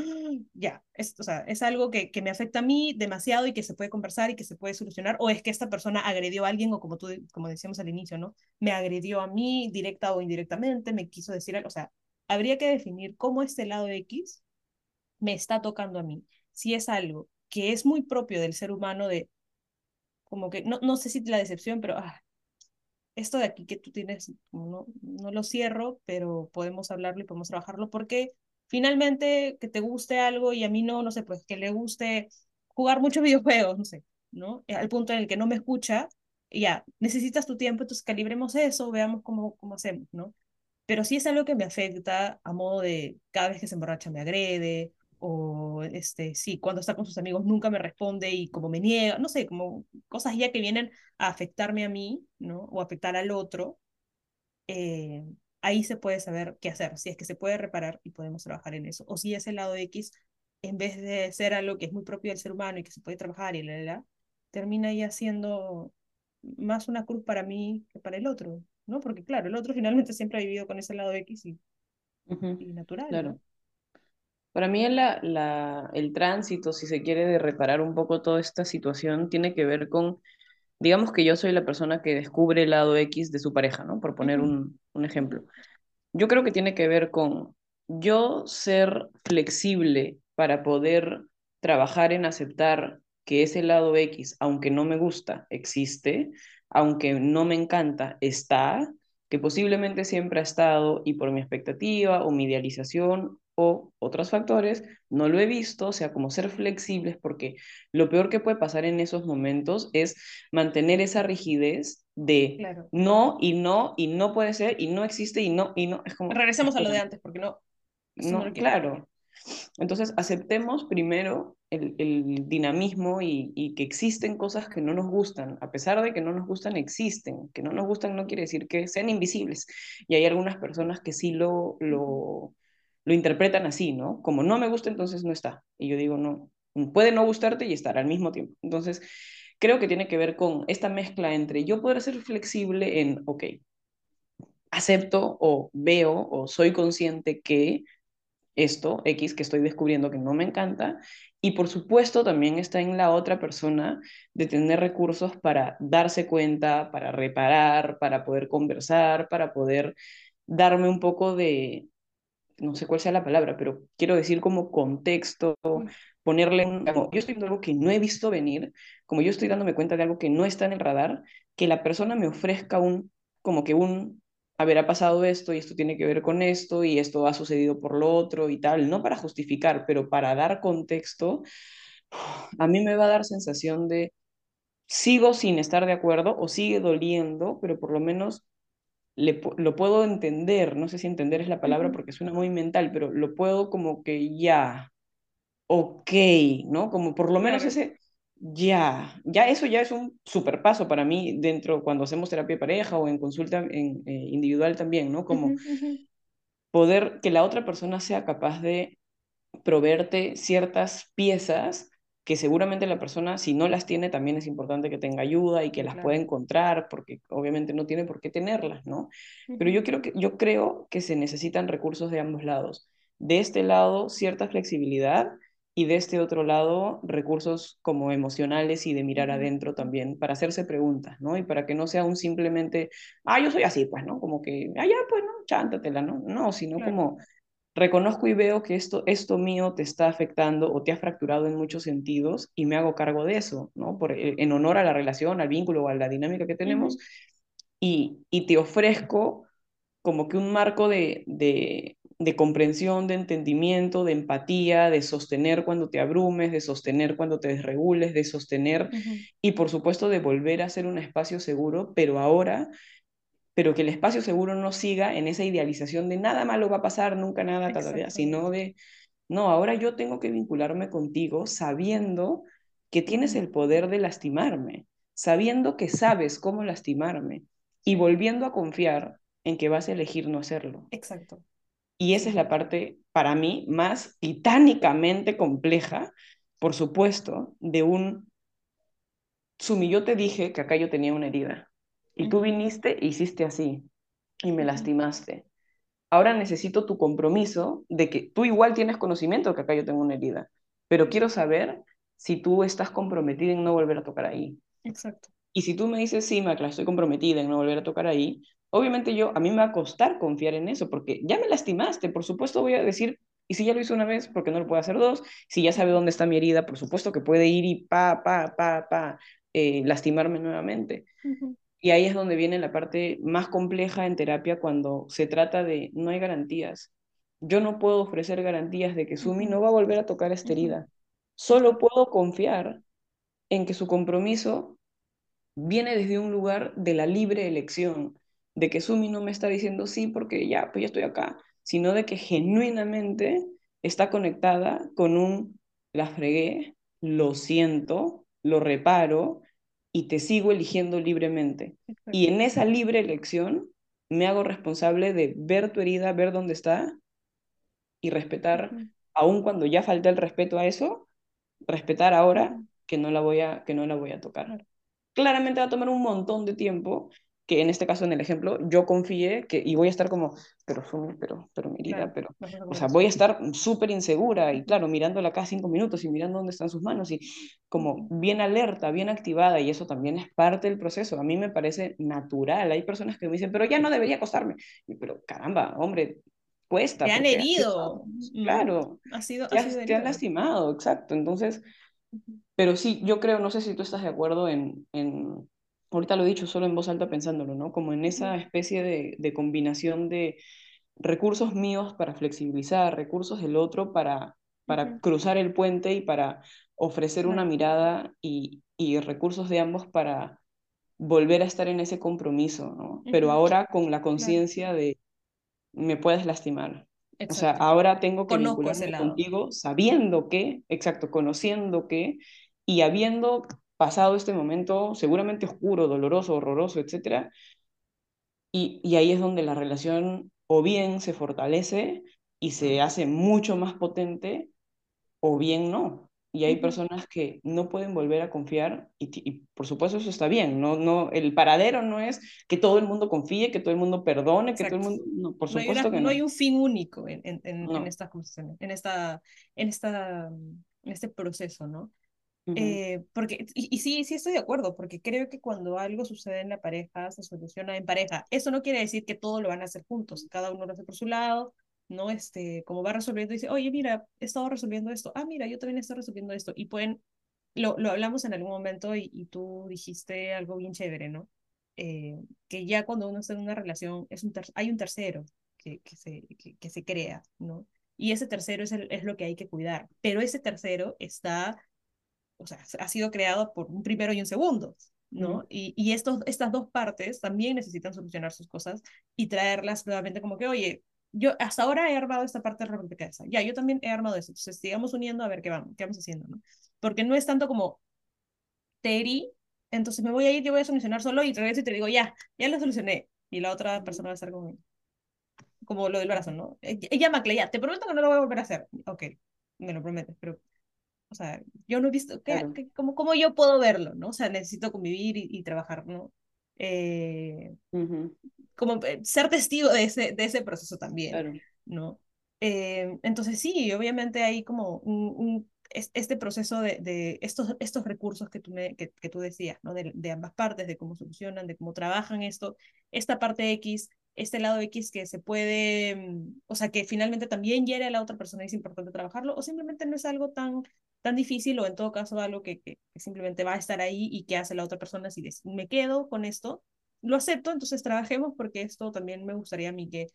ya, es, o sea, es algo que, que me afecta a mí demasiado y que se puede conversar y que se puede solucionar, o es que esta persona agredió a alguien, o como tú, como decíamos al inicio, ¿no? Me agredió a mí directa o indirectamente, me quiso decir algo, o sea, habría que definir cómo este lado X me está tocando a mí. Si es algo que es muy propio del ser humano de, como que, no, no sé si la decepción, pero ah, esto de aquí que tú tienes, no, no lo cierro, pero podemos hablarlo y podemos trabajarlo, porque finalmente que te guste algo y a mí no, no sé, pues que le guste jugar muchos videojuegos, no sé, ¿no? Al punto en el que no me escucha, ya, necesitas tu tiempo, entonces calibremos eso, veamos cómo, cómo hacemos, ¿no? Pero si es algo que me afecta a modo de cada vez que se emborracha me agrede, o este, sí, cuando está con sus amigos nunca me responde y como me niega, no sé, como cosas ya que vienen a afectarme a mí, ¿no? O afectar al otro, eh, ahí se puede saber qué hacer, si es que se puede reparar y podemos trabajar en eso, o si ese lado X, en vez de ser algo que es muy propio del ser humano y que se puede trabajar y la, la, la termina ya siendo más una cruz para mí que para el otro, ¿no? Porque claro, el otro finalmente siempre ha vivido con ese lado X y, y natural. Claro. Para mí la, la, el tránsito, si se quiere, de reparar un poco toda esta situación, tiene que ver con, digamos que yo soy la persona que descubre el lado X de su pareja, ¿no? Por poner un, un ejemplo. Yo creo que tiene que ver con yo ser flexible para poder trabajar en aceptar que ese lado X, aunque no me gusta, existe, aunque no me encanta, está, que posiblemente siempre ha estado y por mi expectativa o mi idealización o otros factores, no lo he visto, o sea, como ser flexibles, porque lo peor que puede pasar en esos momentos es mantener esa rigidez de no y no y no puede ser y no existe y no y no. Es como, Regresemos a lo de antes, porque no. No, claro. Entonces, aceptemos primero el, el dinamismo y, y, que existen cosas que no nos gustan. A pesar de que no nos gustan, existen. Que no nos gustan no quiere decir que sean invisibles. Y hay algunas personas que sí lo, lo, lo interpretan así, ¿no? Como no me gusta, entonces no está. Y yo digo, no, puede no gustarte y estar al mismo tiempo. Entonces, creo que tiene que ver con esta mezcla entre yo poder ser flexible en, ok, acepto o veo o soy consciente que esto, X, que estoy descubriendo que no me encanta, y por supuesto también está en la otra persona de tener recursos para darse cuenta, para reparar, para poder conversar, para poder darme un poco de, no sé cuál sea la palabra, pero quiero decir como contexto, ponerle un, yo estoy viendo algo que no he visto venir, como yo estoy dándome cuenta de algo que no está en el radar, que la persona me ofrezca un, como que un, a ver, ha pasado esto y esto tiene que ver con esto y esto ha sucedido por lo otro y tal, no para justificar, pero para dar contexto, a mí me va a dar sensación de sigo sin estar de acuerdo o sigue doliendo, pero por lo menos lo puedo entender, no sé si entender es la palabra porque suena muy mental, pero lo puedo como que ya, ok, ¿no? Como por lo menos ese ya, ya eso ya es un super paso para mí dentro cuando hacemos terapia de pareja o en consulta en, eh, individual también, ¿no? Como poder que la otra persona sea capaz de proveerte ciertas piezas que seguramente la persona, si no las tiene, también es importante que tenga ayuda y que las pueda encontrar, porque obviamente no tiene por qué tenerlas, ¿no? Pero yo, creo que, yo creo que se necesitan recursos de ambos lados. De este lado, cierta flexibilidad y de este otro lado, recursos como emocionales y de mirar adentro también, para hacerse preguntas, ¿no? Y para que no sea un simplemente, ah, yo soy así, pues, ¿no? Como que, ah, ya, pues, ¿no? Chántatela, ¿no? No, sino como reconozco y veo que esto, esto mío te está afectando o te ha fracturado en muchos sentidos y me hago cargo de eso, ¿no? Por, eh, en honor a la relación, al vínculo o a la dinámica que tenemos y, y, te ofrezco como que un marco de, de, de, comprensión, de entendimiento, de empatía, de sostener cuando te abrumes, de sostener cuando te desregules, de sostener y por supuesto de volver a ser un espacio seguro, pero ahora pero que el espacio seguro no siga en esa idealización de nada malo va a pasar, nunca nada, sino de, no, ahora yo tengo que vincularme contigo sabiendo que tienes el poder de lastimarme, sabiendo que sabes cómo lastimarme y volviendo a confiar en que vas a elegir no hacerlo. Exacto. Y esa es la parte, para mí, más titánicamente compleja, por supuesto, de un... Sumi, yo te dije que acá yo tenía una herida y tú viniste e hiciste así y me lastimaste. Ahora necesito tu compromiso de que tú igual tienes conocimiento de que acá yo tengo una herida, pero quiero saber si tú estás comprometida en no volver a tocar ahí. Exacto. Y si tú me dices, sí, Macla, estoy comprometida en no volver a tocar ahí, obviamente yo, a mí me va a costar confiar en eso, porque ya me lastimaste, por supuesto voy a decir, y si ya lo hizo una vez, ¿por qué no lo puedo hacer dos? Si ya sabe dónde está mi herida, por supuesto que puede ir y pa, pa, pa, pa, eh, lastimarme nuevamente. Y ahí es donde viene la parte más compleja en terapia cuando se trata de no hay garantías. Yo no puedo ofrecer garantías de que Sumi no va a volver a tocar esta herida. Solo puedo confiar en que su compromiso viene desde un lugar de la libre elección, de que Sumi no me está diciendo sí porque ya, pues ya estoy acá, sino de que genuinamente está conectada con un la fregué, lo siento, lo reparo, y te sigo eligiendo libremente. Y en esa libre elección me hago responsable de ver tu herida, ver dónde está y respetar, aun cuando ya falta el respeto a eso, respetar ahora que no la voy a, que no la voy a tocar. Claramente va a tomar un montón de tiempo que en este caso, en el ejemplo, yo confié que, y voy a estar como, pero pero, pero mi herida, pero, o sea, voy a estar súper insegura y claro, mirándola cada cinco minutos y mirando dónde están sus manos y como bien alerta, bien activada y eso también es parte del proceso. A mí me parece natural. Hay personas que me dicen, pero ya no debería acostarme. pero caramba, hombre, cuesta. Te han herido. claro. Ha sido, te han lastimado, exacto. Entonces, pero sí, yo creo, no sé si tú estás de acuerdo en, en ahorita lo he dicho solo en voz alta pensándolo, ¿no? Como en esa especie de, combinación de recursos míos para flexibilizar, recursos del otro para, para cruzar el puente y para ofrecer una mirada y, recursos de ambos para volver a estar en ese compromiso, ¿no? Pero ahora con la conciencia de me puedes lastimar. O sea, ahora tengo que vincularme contigo sabiendo que, exacto, conociendo que y habiendo pasado este momento seguramente oscuro, doloroso, horroroso, etc. Y, y ahí es donde la relación o bien se fortalece y se hace mucho más potente o bien no. Y hay personas que no pueden volver a confiar y, por supuesto eso está bien. No, no, el paradero no es que todo el mundo confíe, que todo el mundo perdone, que todo el mundo... No, por supuesto que no. No hay un fin único en, en, en, en estas en, esta, en, esta, en este proceso, ¿no? Eh, porque, y, sí, sí estoy de acuerdo, porque creo que cuando algo sucede en la pareja, se soluciona en pareja. Eso no quiere decir que todo lo van a hacer juntos, cada uno lo hace por su lado, ¿no? Este, como va resolviendo, dice, oye, mira, he estado resolviendo esto, ah, mira, yo también estoy resolviendo esto, y pueden, lo, lo hablamos en algún momento y, y tú dijiste algo bien chévere, ¿no? Eh, que ya cuando uno está en una relación, es un hay un tercero que, que, se, que, que se crea, ¿no? Y ese tercero es, el, es lo que hay que cuidar, pero ese tercero está o sea, ha sido creado por un primero y un segundo, ¿no? Y, y estos, estas dos partes también necesitan solucionar sus cosas y traerlas nuevamente como que, oye, yo hasta ahora he armado esta parte de rompecabezas, ya, yo también he armado eso, entonces sigamos uniendo a ver qué vamos, qué vamos haciendo, ¿no? Porque no es tanto como, Teri, entonces me voy a ir, yo voy a solucionar solo y regreso y te digo, ya, ya lo solucioné, y la otra persona va a estar como, como lo del brazo, ¿no? Ella Macle, ya, te prometo que no lo voy a volver a hacer, ok, me lo prometes, pero o sea, yo no he visto, cómo, ¿cómo, yo puedo verlo, no? O sea, necesito convivir y, trabajar, ¿no? Eh, Como eh, ser testigo de ese, de ese proceso también, ¿no? Eh, entonces sí, obviamente hay como un, este proceso de, de, estos, estos recursos que tú, me, que, que tú decías, ¿no? De, de, ambas partes, de cómo solucionan, de cómo trabajan esto, esta parte X, este lado X que se puede, mm, o sea, que finalmente también hiere a la otra persona y es importante trabajarlo, o simplemente no es algo tan tan difícil o en todo caso algo que, que, simplemente va a estar ahí y que hace la otra persona si me quedo con esto, lo acepto, entonces trabajemos porque esto también me gustaría a mí que,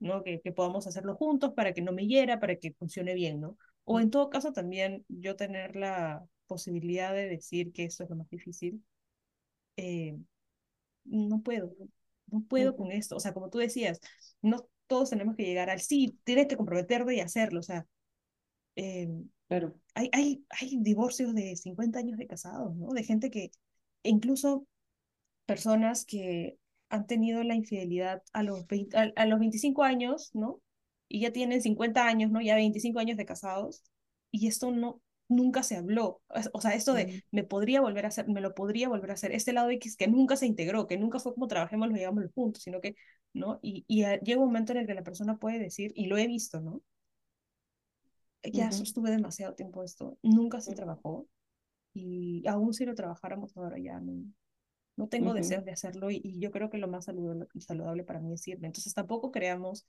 ¿no? que, que podamos hacerlo juntos para que no me hiera, para que funcione bien, ¿no? O en todo caso también yo tener la posibilidad de decir que esto es lo más difícil, eh, no puedo, no puedo con esto, o sea, como tú decías, no todos tenemos que llegar al sí, tienes que comprometerte y hacerlo, o sea, eh, Claro. Hay, hay, hay divorcios de 50 años de casados, ¿no? De gente que, incluso personas que han tenido la infidelidad a los, a, los 25 años, ¿no? Y ya tienen 50 años, ¿no? Ya 25 años de casados. Y esto no, nunca se habló. O sea, esto de me podría volver a hacer, me lo podría volver a hacer. Este lado X que nunca se integró, que nunca fue como trabajemos, lo llevamos juntos, sino que, ¿no? Y, y llega un momento en el que la persona puede decir, y lo he visto, ¿no? Ya sostuve demasiado tiempo esto, nunca se trabajó y aún si lo trabajáramos ahora ya no, no tengo deseos de hacerlo y, yo creo que lo más saludable, saludable para mí es irme. Entonces tampoco creamos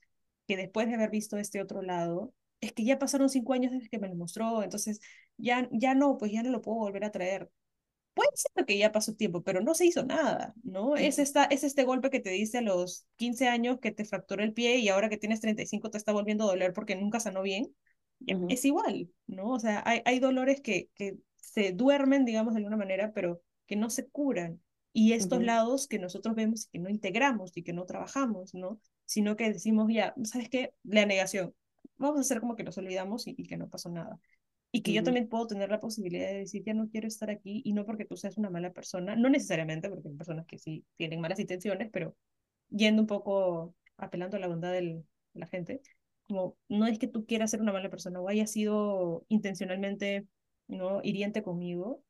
que después de haber visto este otro lado, es que ya pasaron cinco años desde que me lo mostró, entonces ya, ya no, pues ya no lo puedo volver a traer. Puede ser que ya pasó tiempo, pero no se hizo nada, ¿no? es, esta, es este golpe que te dice a los 15 años que te fracturó el pie y ahora que tienes 35 te está volviendo a doler porque nunca sanó bien es igual, ¿no? O sea, hay, hay dolores que, que se duermen, digamos, de alguna manera, pero que no se curan. Y estos lados que nosotros vemos y que no integramos y que no trabajamos, ¿no? Sino que decimos, ya, ¿sabes qué? La negación. Vamos a hacer como que nos olvidamos y, que no pasó nada. Y que yo también puedo tener la posibilidad de decir, ya no quiero estar aquí, y no porque tú seas una mala persona, no necesariamente, porque hay personas que sí tienen malas intenciones, pero yendo un poco, apelando a la bondad de la gente, como no es que tú quieras ser una mala persona o haya sido intencionalmente no hiriente conmigo,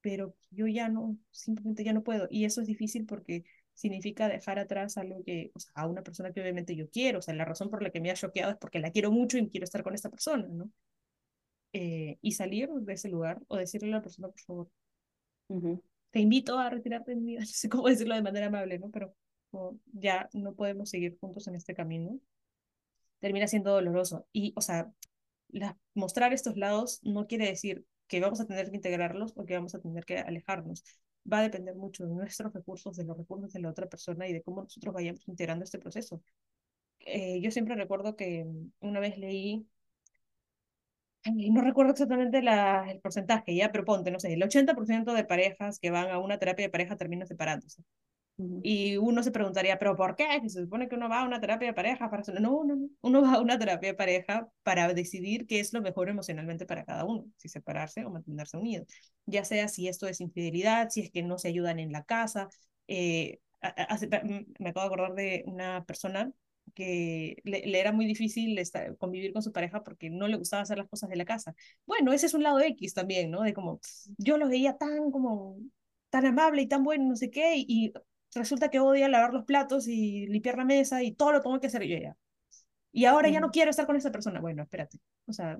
pero yo ya no, simplemente ya no puedo. Y eso es difícil porque significa dejar atrás algo que, o sea, a una persona que obviamente yo quiero, o sea, la razón por la que me ha choqueado es porque la quiero mucho y quiero estar con esta persona, ¿no? Eh, y salir de ese lugar o decirle a la persona, por favor, te invito a retirarte de mi vida, no sé cómo decirlo de manera amable, ¿no? Pero ya no podemos seguir juntos en este camino termina siendo doloroso. Y, o sea, mostrar estos lados no quiere decir que vamos a tener que integrarlos o que vamos a tener que alejarnos. Va a depender mucho de nuestros recursos, de los recursos de la otra persona y de cómo nosotros vayamos integrando este proceso. Eh, yo siempre recuerdo que una vez leí, no recuerdo exactamente la, el porcentaje, ya, pero ponte, no sé, el 80% de parejas que van a una terapia de pareja terminan separándose. Y uno se preguntaría, ¿pero por qué? se supone que uno va a una terapia de pareja para... No, no, no. Uno va a una terapia de pareja para decidir qué es lo mejor emocionalmente para cada uno, si separarse o mantenerse unidos. Ya sea si esto es infidelidad, si es que no se ayudan en la casa. Eh, me acabo de acordar de una persona que le, le, era muy difícil convivir con su pareja porque no le gustaba hacer las cosas de la casa. Bueno, ese es un lado X también, ¿no? De como, yo lo veía tan como, tan amable y tan bueno, no sé qué, y resulta que odia lavar los platos y limpiar la mesa y todo lo tengo que hacer yo ya. Y ahora ya no quiero estar con esa persona. Bueno, espérate. O sea,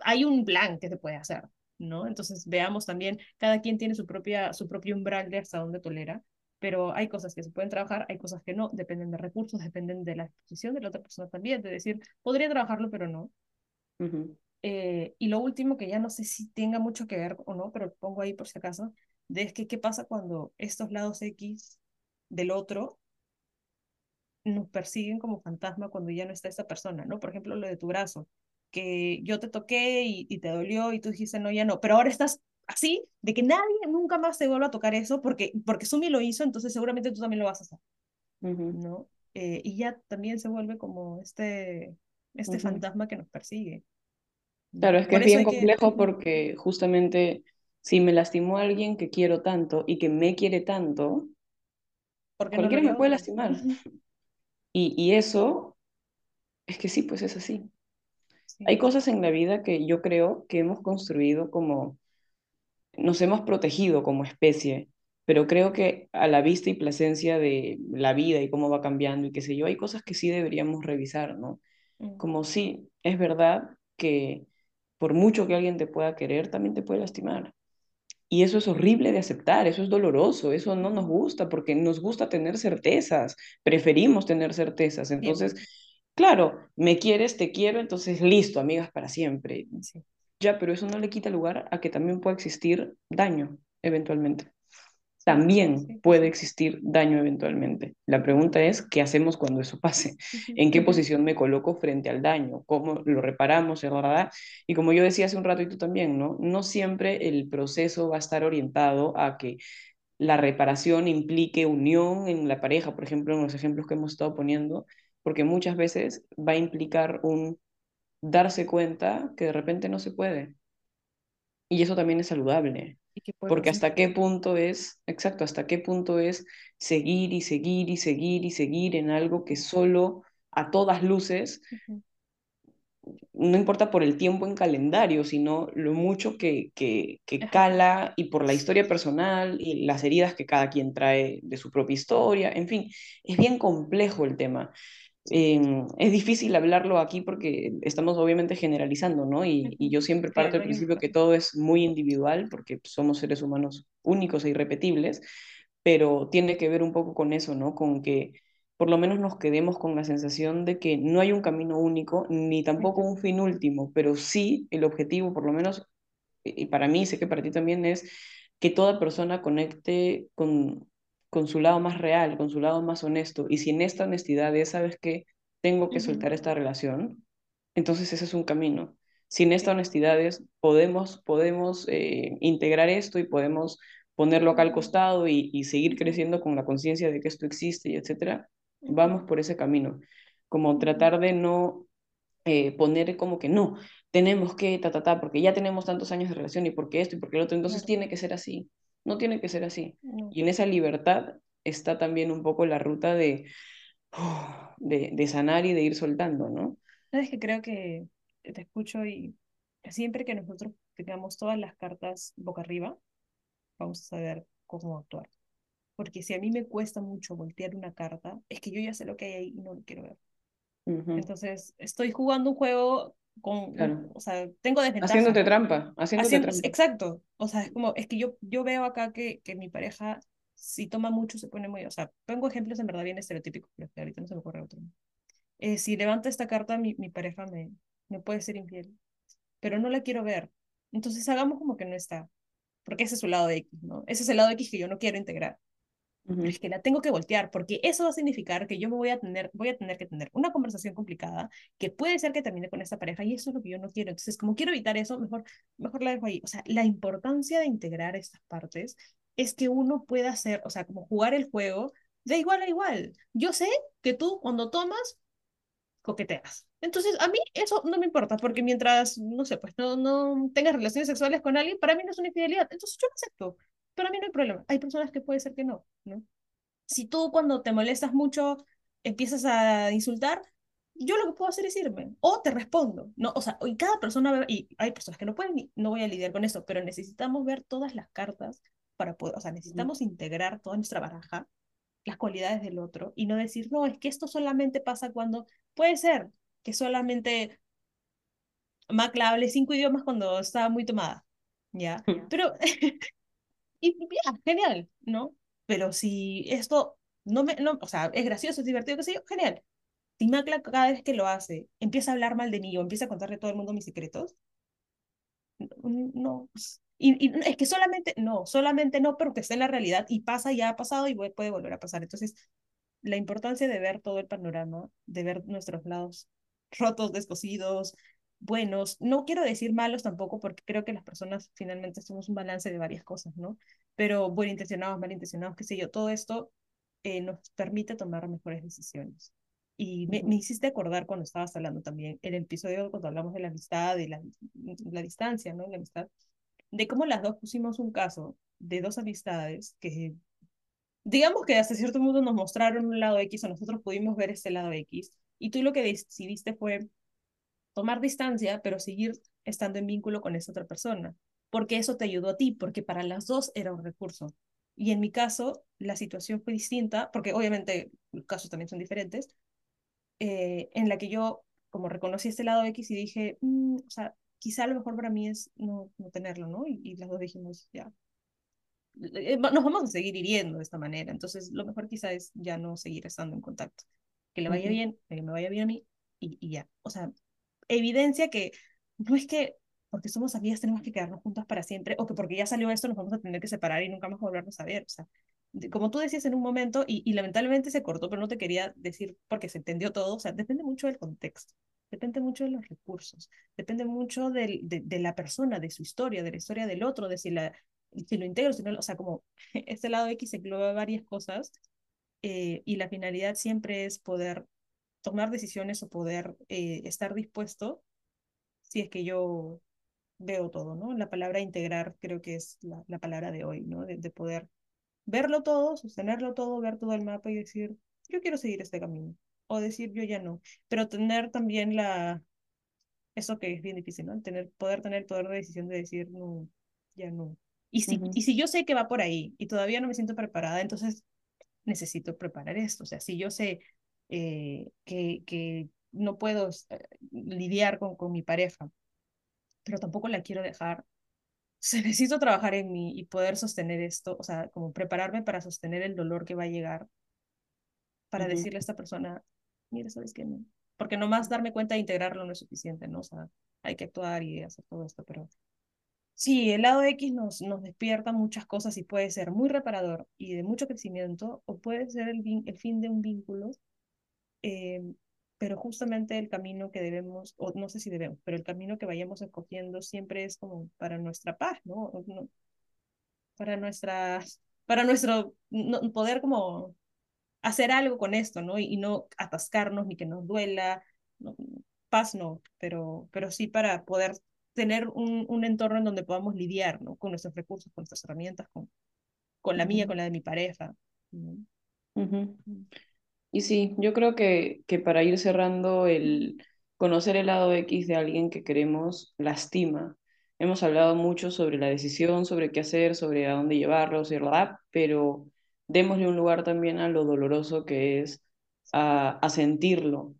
hay un plan que se puede hacer, ¿no? Entonces veamos también, cada quien tiene su, propia, su propio umbral de hasta dónde tolera, pero hay cosas que se pueden trabajar, hay cosas que no, dependen de recursos, dependen de la exposición de la otra persona también, de decir, podría trabajarlo, pero no. eh, y lo último, que ya no sé si tenga mucho que ver o no, pero lo pongo ahí por si acaso, de es que qué pasa cuando estos lados X del otro nos persiguen como fantasma cuando ya no está esa persona, ¿no? Por ejemplo, lo de tu brazo, que yo te toqué y, y te dolió y tú dijiste, no, ya no, pero ahora estás así, de que nadie nunca más te vuelva a tocar eso porque, porque Sumi lo hizo, entonces seguramente tú también lo vas a hacer, uh -huh. ¿no? Eh, y ya también se vuelve como este, este uh -huh. fantasma que nos persigue. Claro, es que Por es bien complejo que... porque justamente si me lastimó a alguien que quiero tanto y que me quiere tanto, cualquiera no me puede lastimar. Y, y eso es que sí, pues es así. Sí. Hay cosas en la vida que yo creo que hemos construido como nos hemos protegido como especie, pero creo que a la vista y presencia de la vida y cómo va cambiando y qué sé yo, hay cosas que sí deberíamos revisar, ¿no? Mm. Como sí, es verdad que por mucho que alguien te pueda querer, también te puede lastimar. Y eso es horrible de aceptar, eso es doloroso, eso no nos gusta porque nos gusta tener certezas, preferimos tener certezas. Entonces, claro, me quieres, te quiero, entonces listo, amigas para siempre. Sí. Ya, pero eso no le quita lugar a que también pueda existir daño eventualmente. También puede existir daño eventualmente. La pregunta es, ¿qué hacemos cuando eso pase? ¿En qué posición me coloco frente al daño? ¿Cómo lo reparamos? ¿verdad? Y como yo decía hace un rato y tú también, ¿no? No siempre el proceso va a estar orientado a que la reparación implique unión en la pareja, por ejemplo, en los ejemplos que hemos estado poniendo, porque muchas veces va a implicar un darse cuenta que de repente no se puede. Y eso también es saludable. Porque hasta qué punto es, exacto, hasta qué punto es seguir y seguir y seguir y seguir en algo que solo a todas luces, uh -huh. no importa por el tiempo en calendario, sino lo mucho que, que, que cala y por la historia personal y las heridas que cada quien trae de su propia historia, en fin, es bien complejo el tema. Eh, es difícil hablarlo aquí porque estamos obviamente generalizando, ¿no? Y, y yo siempre parto del principio que todo es muy individual porque somos seres humanos únicos e irrepetibles, pero tiene que ver un poco con eso, ¿no? Con que por lo menos nos quedemos con la sensación de que no hay un camino único ni tampoco un fin último, pero sí el objetivo, por lo menos, y para mí, sé que para ti también es que toda persona conecte con, con su lado más real, con su lado más honesto. Y si en esta honestidad es, ¿sabes qué? Tengo que soltar esta relación, entonces ese es un camino. Si en esta honestidad es, podemos, podemos eh, integrar esto y podemos ponerlo acá al costado y, y seguir creciendo con la conciencia de que esto existe y etcétera, vamos por ese camino. Como tratar de no eh, poner como que no, tenemos que, ta, ta, ta, porque ya tenemos tantos años de relación y porque esto y porque el otro, entonces tiene que ser así. No tiene que ser así. No. Y en esa libertad está también un poco la ruta de, de, de, sanar y de ir soltando, ¿no? Es que creo que te escucho y siempre que nosotros tengamos todas las cartas boca arriba, vamos a saber cómo actuar. Porque si a mí me cuesta mucho voltear una carta, es que yo ya sé lo que hay ahí y no lo quiero ver. Uh -huh. Entonces, estoy jugando un juego con, claro. o sea, tengo desventaja. Haciéndote trampa, haciéndote Haciendo, trampa. Exacto, o sea, es como, es que yo, yo veo acá que, que mi pareja, si toma mucho, se pone muy, o sea, pongo ejemplos en verdad bien estereotípicos, pero ahorita no se me ocurre otro. Eh, si levanta esta carta, mi, mi pareja me, me puede ser infiel, pero no la quiero ver. Entonces hagamos como que no está, porque ese es su lado de X, ¿no? Ese es el lado de X que yo no quiero integrar. Es que la tengo que voltear, porque eso va a significar que yo me voy a tener, voy a tener que tener una conversación complicada, que puede ser que termine con esta pareja, y eso es lo que yo no quiero. Entonces, como quiero evitar eso, mejor, mejor la dejo ahí. O sea, la importancia de integrar estas partes es que uno pueda hacer, o sea, como jugar el juego de igual a igual. Yo sé que tú cuando tomas, coqueteas. Entonces, a mí eso no me importa, porque mientras, no sé, pues no, no tengas relaciones sexuales con alguien, para mí no es una infidelidad. Entonces, yo lo acepto. Para mí no hay problema. Hay personas que puede ser que no, ¿no? Si tú cuando te molestas mucho empiezas a insultar, yo lo que puedo hacer es irme o te respondo, ¿no? O sea, y cada persona, y hay personas que no pueden, no voy a lidiar con eso, pero necesitamos ver todas las cartas para poder, o sea, necesitamos integrar toda nuestra baraja, las cualidades del otro y no decir, no, es que esto solamente pasa cuando, puede ser que solamente Macla hable cinco idiomas cuando estaba muy tomada, ¿ya? Pero, y ya, genial, ¿no? Pero si esto no me, no, o sea, es gracioso, es divertido, qué sé genial. Si Macla cada vez que lo hace empieza a hablar mal de mí o empieza a contarle a todo el mundo mis secretos, no, y, y, es que solamente, no, solamente no, pero que esté en la realidad y pasa, ya ha pasado y puede volver a pasar. Entonces, la importancia de ver todo el panorama, de ver nuestros lados rotos, descosidos, buenos, no quiero decir malos tampoco, porque creo que las personas finalmente somos un balance de varias cosas, ¿no? Pero buen intencionados, malintencionados, qué sé yo, todo esto eh, nos permite tomar mejores decisiones. Y me, me, hiciste acordar cuando estabas hablando también, el episodio cuando hablamos de la amistad y la, la distancia, ¿no? La amistad, de cómo las dos pusimos un caso de dos amistades que, digamos que hasta cierto punto nos mostraron un lado X o nosotros pudimos ver este lado X, y tú lo que decidiste fue tomar distancia, pero seguir estando en vínculo con esa otra persona, porque eso te ayudó a ti, porque para las dos era un recurso. Y en mi caso, la situación fue distinta, porque obviamente los casos también son diferentes, eh, en la que yo como reconocí este lado X y dije, mm, o sea, quizá lo mejor para mí es no, no tenerlo, ¿no? Y, y las dos dijimos, ya, eh, nos vamos a seguir hiriendo de esta manera, entonces lo mejor quizá es ya no seguir estando en contacto. Que le vaya uh -huh. bien, que me vaya bien a mí y, y ya. O sea, evidencia que no es que porque somos amigas tenemos que quedarnos juntas para siempre o que porque ya salió esto nos vamos a tener que separar y nunca más volvernos a ver. O sea, como tú decías en un momento, y, y, lamentablemente se cortó, pero no te quería decir porque se entendió todo, o sea, depende mucho del contexto, depende mucho de los recursos, depende mucho del, de, de, la persona, de su historia, de la historia del otro, de si, la, si lo integro, si no, o sea, como este lado X engloba varias cosas eh, y la finalidad siempre es poder tomar decisiones o poder eh, estar dispuesto si es que yo veo todo, ¿no? La palabra integrar creo que es la, la palabra de hoy, ¿no? De, de poder verlo todo, sostenerlo todo, ver todo el mapa y decir, yo quiero seguir este camino, o decir, yo ya no, pero tener también la, eso que es bien difícil, ¿no? Tener, poder tener el poder de decisión de decir, no, ya no. Y si, uh -huh. y si yo sé que va por ahí y todavía no me siento preparada, entonces necesito preparar esto, o sea, si yo sé eh, que, que no puedo eh, lidiar con, con mi pareja, pero tampoco la quiero dejar, se necesito trabajar en mí y poder sostener esto, o sea, como prepararme para sostener el dolor que va a llegar, para uh -huh. decirle a esta persona, mira, ¿sabes qué? No. Porque nomás darme cuenta de integrarlo no es suficiente, ¿no? O sea, hay que actuar y hacer todo esto, pero sí, el lado X nos, nos despierta muchas cosas y puede ser muy reparador y de mucho crecimiento, o puede ser el, el fin de un vínculo, eh, pero justamente el camino que debemos, o no sé si debemos, pero el camino que vayamos escogiendo siempre es como para nuestra paz, ¿no? para nuestra, para nuestro no, poder como hacer algo con esto, ¿no? Y, y, no atascarnos ni que nos duela, no, paz no, pero, pero sí para poder tener un, un, entorno en donde podamos lidiar, ¿no? Con nuestros recursos, con nuestras herramientas, con, con la mía, con la de mi pareja. ¿no? Uh -huh. Y sí, yo creo que, que para ir cerrando, el conocer el lado X de alguien que queremos lastima. Hemos hablado mucho sobre la decisión, sobre qué hacer, sobre a dónde llevarlo, ¿verdad? pero démosle un lugar también a lo doloroso que es a, a sentirlo,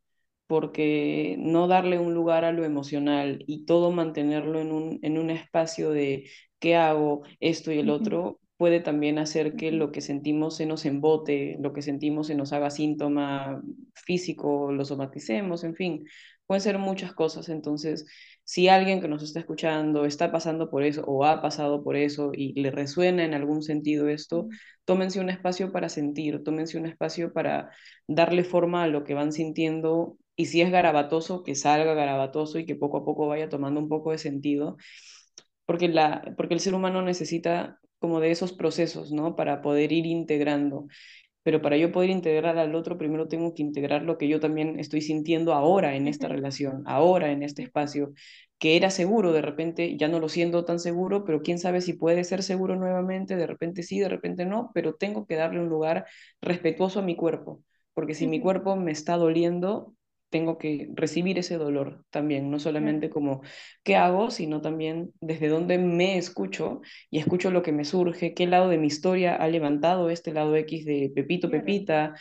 porque no darle un lugar a lo emocional y todo mantenerlo en un, en un espacio de qué hago, esto y el otro, puede también hacer que lo que sentimos se nos embote, lo que sentimos se nos haga síntoma físico, lo somaticemos, en fin, pueden ser muchas cosas. Entonces, si alguien que nos está escuchando está pasando por eso o ha pasado por eso y le resuena en algún sentido esto, tómense un espacio para sentir, tómense un espacio para darle forma a lo que van sintiendo y si es garabatoso, que salga garabatoso y que poco a poco vaya tomando un poco de sentido. Porque, la, porque el ser humano necesita como de esos procesos, ¿no? Para poder ir integrando. Pero para yo poder integrar al otro, primero tengo que integrar lo que yo también estoy sintiendo ahora en esta relación, ahora en este espacio, que era seguro, de repente ya no lo siento tan seguro, pero quién sabe si puede ser seguro nuevamente, de repente sí, de repente no, pero tengo que darle un lugar respetuoso a mi cuerpo, porque si mi cuerpo me está doliendo, tengo que recibir ese dolor también, no solamente como qué hago, sino también desde dónde me escucho y escucho lo que me surge, qué lado de mi historia ha levantado este lado X de Pepito, Pepita,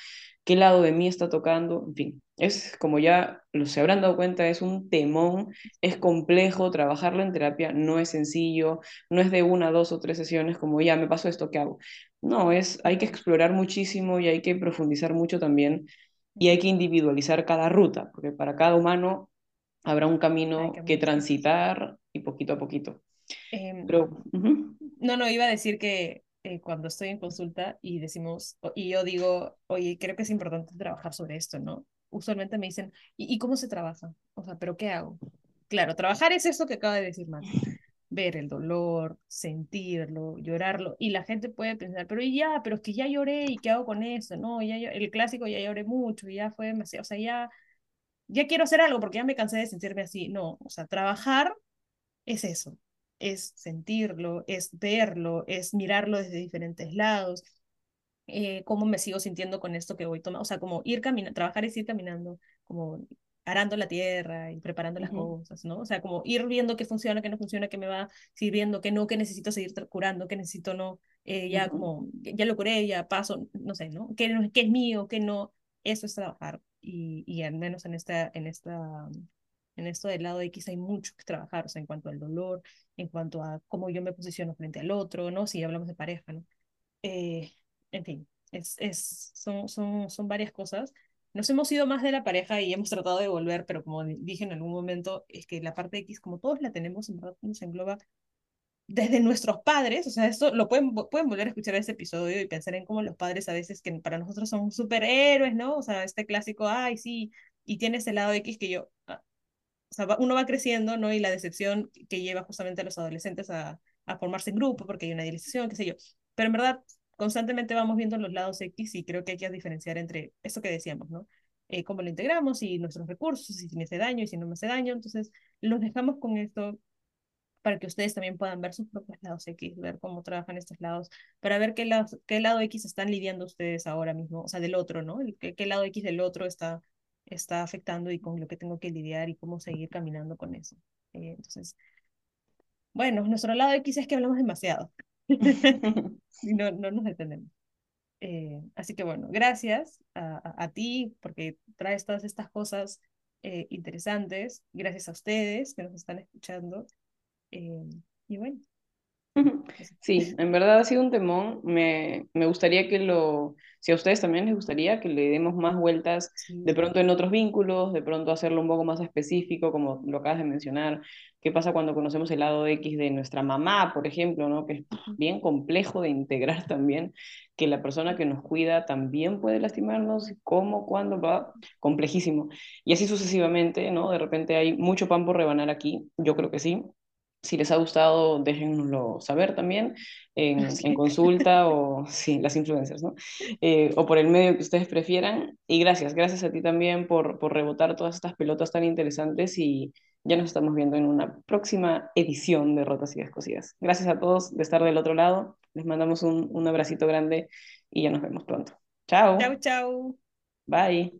qué lado de mí está tocando, en fin, es como ya se habrán dado cuenta, es un temón, es complejo, trabajarlo en terapia no es sencillo, no es de una, dos o tres sesiones como ya me pasó esto, ¿qué hago? No, es, hay que explorar muchísimo y hay que profundizar mucho también y hay que individualizar cada ruta, porque para cada humano habrá un camino que, transitar y poquito a poquito. Em, no, no, iba a decir que eh, cuando estoy en consulta y decimos, y yo digo, oye, creo que es importante trabajar sobre esto, ¿no? Usualmente me dicen, ¿y, cómo se trabaja? O sea, ¿pero qué hago? Claro, trabajar es esto que acaba de decir Marta ver el dolor, sentirlo, llorarlo, y la gente puede pensar, pero ya, pero es que ya lloré, ¿y qué hago con eso? No, ya, el clásico ya lloré mucho, ya fue demasiado, o sea, ya, ya quiero hacer algo porque ya me cansé de sentirme así. No, o sea, trabajar es eso, es sentirlo, es verlo, es mirarlo desde diferentes lados, eh, cómo me sigo sintiendo con esto que voy tomando, o sea, como ir caminando, trabajar es ir caminando, como arando la tierra y preparando las cosas, ¿no? O sea, como ir viendo qué funciona, qué no funciona, qué me va sirviendo, qué no, qué necesito seguir curando, qué necesito no, eh, ya como, ya lo curé, ya paso, no sé, ¿no? ¿Qué, qué es mío, qué no? Eso es trabajar y, y al menos en esta, en esta, en esto del lado X hay mucho que trabajar, o sea, en cuanto al dolor, en cuanto a cómo yo me posiciono frente al otro, ¿no? Si hablamos de pareja, ¿no? Eh, en fin, es, es, son, son, son varias cosas nos hemos ido más de la pareja y hemos tratado de volver, pero como dije en algún momento, es que la parte X, como todos la tenemos, en verdad nos engloba desde nuestros padres, o sea, esto lo pueden, pueden volver a escuchar ese episodio y pensar en cómo los padres a veces que para nosotros son superhéroes, ¿no? O sea, este clásico, ay, sí, y tiene ese lado X que yo, ah, o sea, uno va creciendo, ¿no? Y la decepción que lleva justamente a los adolescentes a, a formarse en grupo porque hay una idealización, qué sé yo. Pero en verdad, constantemente vamos viendo los lados X y creo que hay que diferenciar entre eso que decíamos, ¿no? Eh, cómo lo integramos y nuestros recursos, y si me hace daño y si no me hace daño. Entonces, los dejamos con esto para que ustedes también puedan ver sus propios lados X, ver cómo trabajan estos lados, para ver qué, lado, qué lado X están lidiando ustedes ahora mismo, o sea, del otro, ¿no? El, qué, qué lado X del otro está, está afectando y con lo que tengo que lidiar y cómo seguir caminando con eso. Eh, entonces, bueno, nuestro lado X es que hablamos demasiado. no, no nos detenemos. Eh, así que bueno, gracias a, a, ti porque traes todas estas cosas eh, interesantes. Gracias a ustedes que nos están escuchando. Eh, y bueno. Sí, en verdad ha sido un temón. Me, me gustaría que lo, si a ustedes también les gustaría que le demos más vueltas de pronto en otros vínculos, de pronto hacerlo un poco más específico, como lo acabas de mencionar, qué pasa cuando conocemos el lado X de nuestra mamá, por ejemplo, ¿no? que es bien complejo de integrar también, que la persona que nos cuida también puede lastimarnos, cómo, cuándo, va, complejísimo. Y así sucesivamente, ¿no? De repente hay mucho pan por rebanar aquí, yo creo que sí, si les ha gustado, déjenlo saber también en, en consulta o sí, las influencers, ¿no? Eh, o por el medio que ustedes prefieran. Y gracias, gracias a ti también por, por rebotar todas estas pelotas tan interesantes y ya nos estamos viendo en una próxima edición de Rotas y Descosidas. Gracias a todos de estar del otro lado. Les mandamos un, un abracito grande y ya nos vemos pronto. Chao. Chao, chao. Bye.